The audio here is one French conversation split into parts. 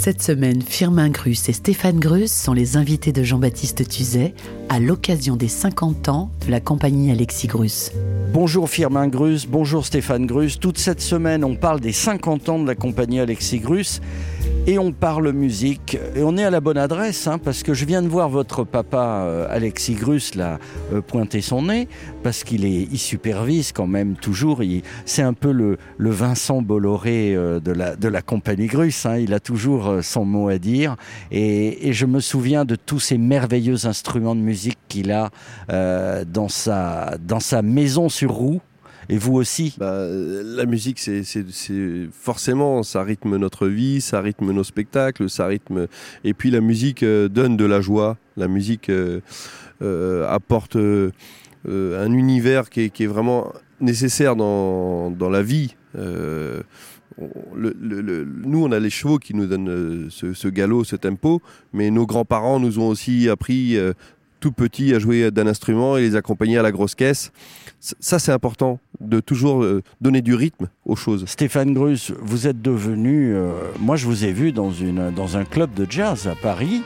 Cette semaine, Firmin Grus et Stéphane Grus sont les invités de Jean-Baptiste Tuzet à l'occasion des 50 ans de la compagnie Alexis Grus. Bonjour Firmin Grus, bonjour Stéphane Grus. Toute cette semaine, on parle des 50 ans de la compagnie Alexis Grus et on parle musique. Et on est à la bonne adresse, hein, parce que je viens de voir votre papa euh, Alexis Grus là euh, pointer son nez, parce qu'il est, il supervise quand même toujours. C'est un peu le, le Vincent Bolloré euh, de, la, de la compagnie Grus. hein. Il a toujours euh, son mot à dire. Et, et je me souviens de tous ces merveilleux instruments de musique qu'il a euh, dans, sa, dans sa maison sur roue. Et vous aussi Bah, la musique, c'est, forcément, ça rythme notre vie, ça rythme nos spectacles, ça rythme. Et puis la musique euh, donne de la joie. La musique euh, euh, apporte euh, un univers qui est, qui est vraiment nécessaire dans, dans la vie. Le- le- le- nous, on a les chevaux qui nous donnent ce, ce galop, ce tempo, mais nos grands-parents nous ont aussi appris tout petit à jouer d'un instrument et les accompagner à la grosse caisse. Ça, c'est important de toujours euh, donner du rythme aux choses. Stéphane Grus, vous êtes devenu. euh, moi, je vous ai vu dans, une, dans un club de jazz à Paris.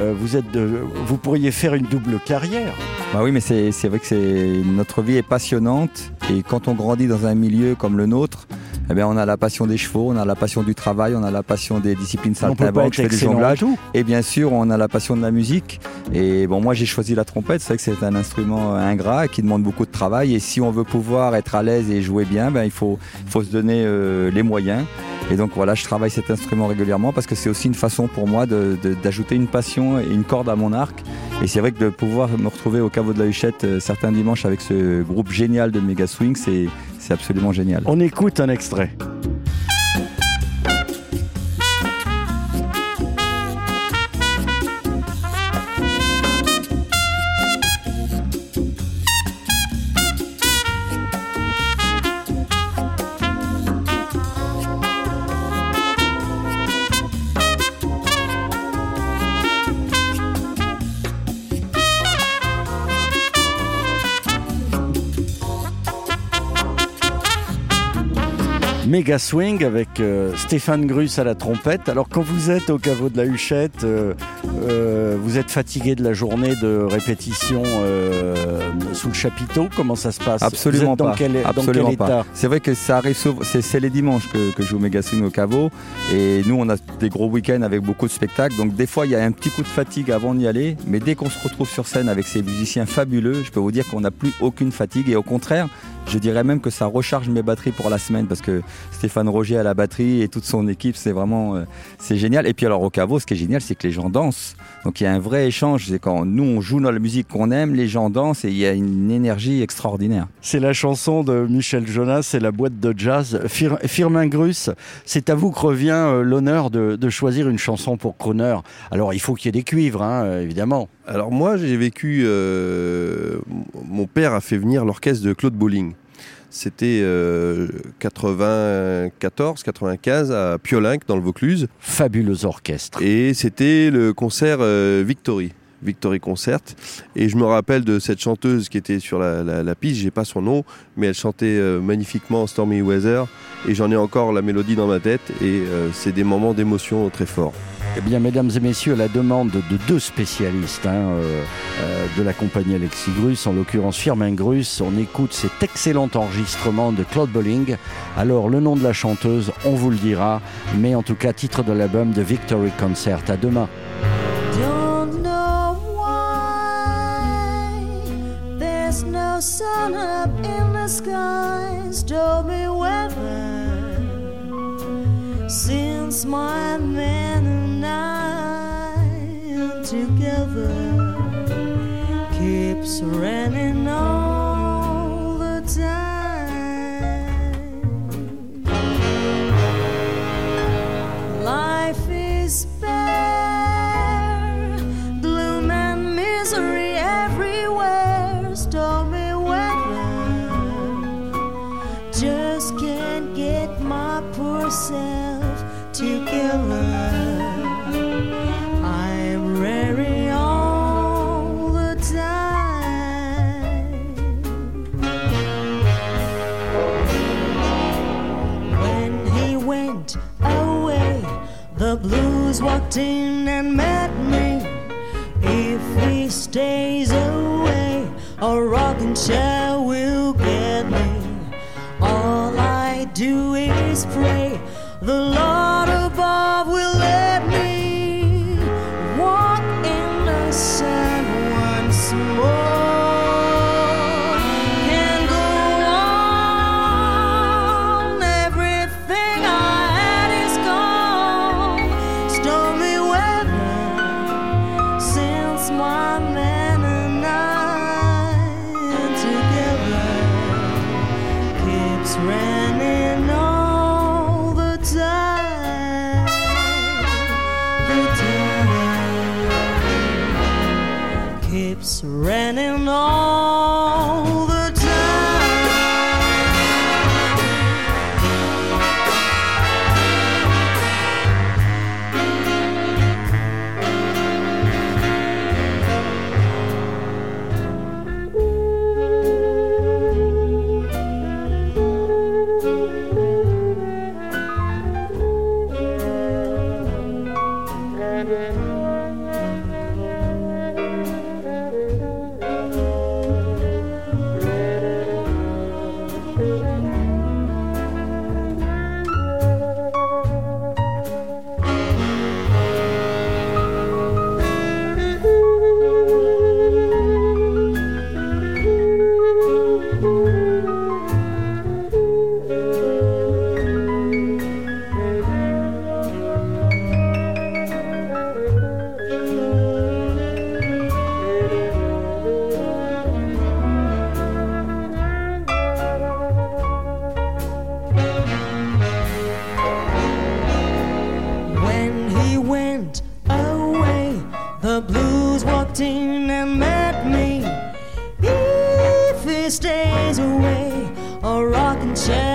Euh, vous, êtes de- vous pourriez faire une double carrière. Bah oui, mais c'est c'est vrai que c'est notre vie est passionnante et quand on grandit dans un milieu comme le nôtre, eh bien on a la passion des chevaux, on a la passion du travail, on a la passion des disciplines saltimbanques, être je fais du excellent en jonglage tout. et bien sûr on a la passion de la musique. Et bon, moi j'ai choisi la trompette, c'est vrai que c'est un instrument ingrat qui demande beaucoup de travail et si on veut pouvoir être à l'aise et jouer bien, ben il faut faut se donner euh, les moyens. Et donc voilà, je travaille cet instrument régulièrement parce que c'est aussi une façon pour moi de- de- d'ajouter une passion et une corde à mon arc. Et c'est vrai que de pouvoir me retrouver au caveau de la Huchette euh, certains dimanches avec ce groupe génial de Mega Swing, c'est c'est absolument génial. On écoute un extrait. Méga Swing avec euh, Stéphane Grus à la trompette. Alors quand vous êtes au caveau de la Huchette, euh, euh, vous êtes fatigué de la journée de répétition sous le chapiteau. Comment ça se passe? Absolument vous êtes dans pas. Quel, dans quel état? C'est vrai que ça arrive souvent, c'est c'est les dimanches que, que je joue Mega Swing au caveau. Et nous, on a des gros week-ends avec beaucoup de spectacles. Donc, des fois, il y a un petit coup de fatigue avant d'y aller. Mais dès qu'on se retrouve sur scène avec ces musiciens fabuleux, je peux vous dire qu'on n'a plus aucune fatigue. Et au contraire, je dirais même que ça recharge mes batteries pour la semaine parce que Stéphane Roger à la batterie et toute son équipe, c'est vraiment euh, c'est génial. Et puis alors au caveau, ce qui est génial, c'est que les gens dansent. Donc il y a un vrai échange. C'est quand nous on joue dans la musique qu'on aime, les gens dansent et il y a une énergie extraordinaire. C'est la chanson de Michel Jonas, c'est la boîte de jazz. Fir- Firmin Grus, c'est à vous que revient euh, l'honneur de, de choisir une chanson pour Croner. Alors il faut qu'il y ait des cuivres, hein, euh, évidemment. Alors moi, j'ai vécu. euh, mon père a fait venir l'orchestre de Claude Bolling. C'était euh, 94, 95 à Piolinck dans le Vaucluse, Fabuleux orchestre. et c'était le concert euh, Victory. Victory Concert. Et je me rappelle de cette chanteuse qui était sur la, la, la piste, j'ai pas son nom, mais elle chantait euh, magnifiquement Stormy Weather. Et j'en ai encore la mélodie dans ma tête. Et euh, c'est des moments d'émotion très forts. Eh bien, mesdames et messieurs, à la demande de deux spécialistes hein, euh, euh, de la compagnie Alexis Grus, en l'occurrence Firmin Grus, on écoute cet excellent enregistrement de Claude Bolling. Alors, le nom de la chanteuse, on vous le dira, mais en tout cas, titre de l'album de Victory Concert. À demain. keeps raining all the time. Life is bare, gloom and misery everywhere, stormy weather. Just can't get my poor self together. walked in and met me. If he stays away, a rocking chair will get me. All I do is pray the Lord. Serenin' all a rocking chair.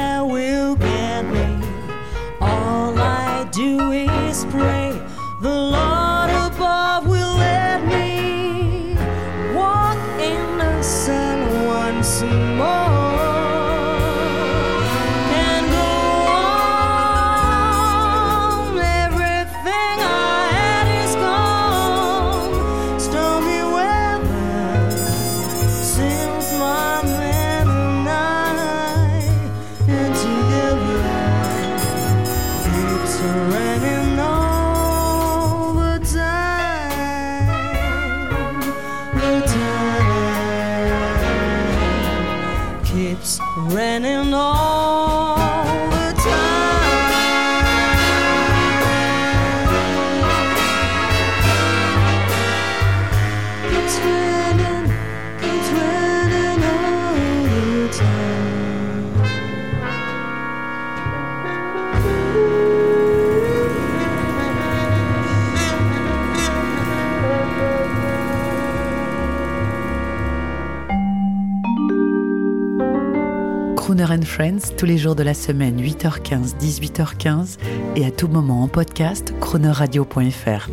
Crooner and Friends tous les jours de la semaine, 8h15, 18h15 et à tout moment en podcast, croonerradio.fr.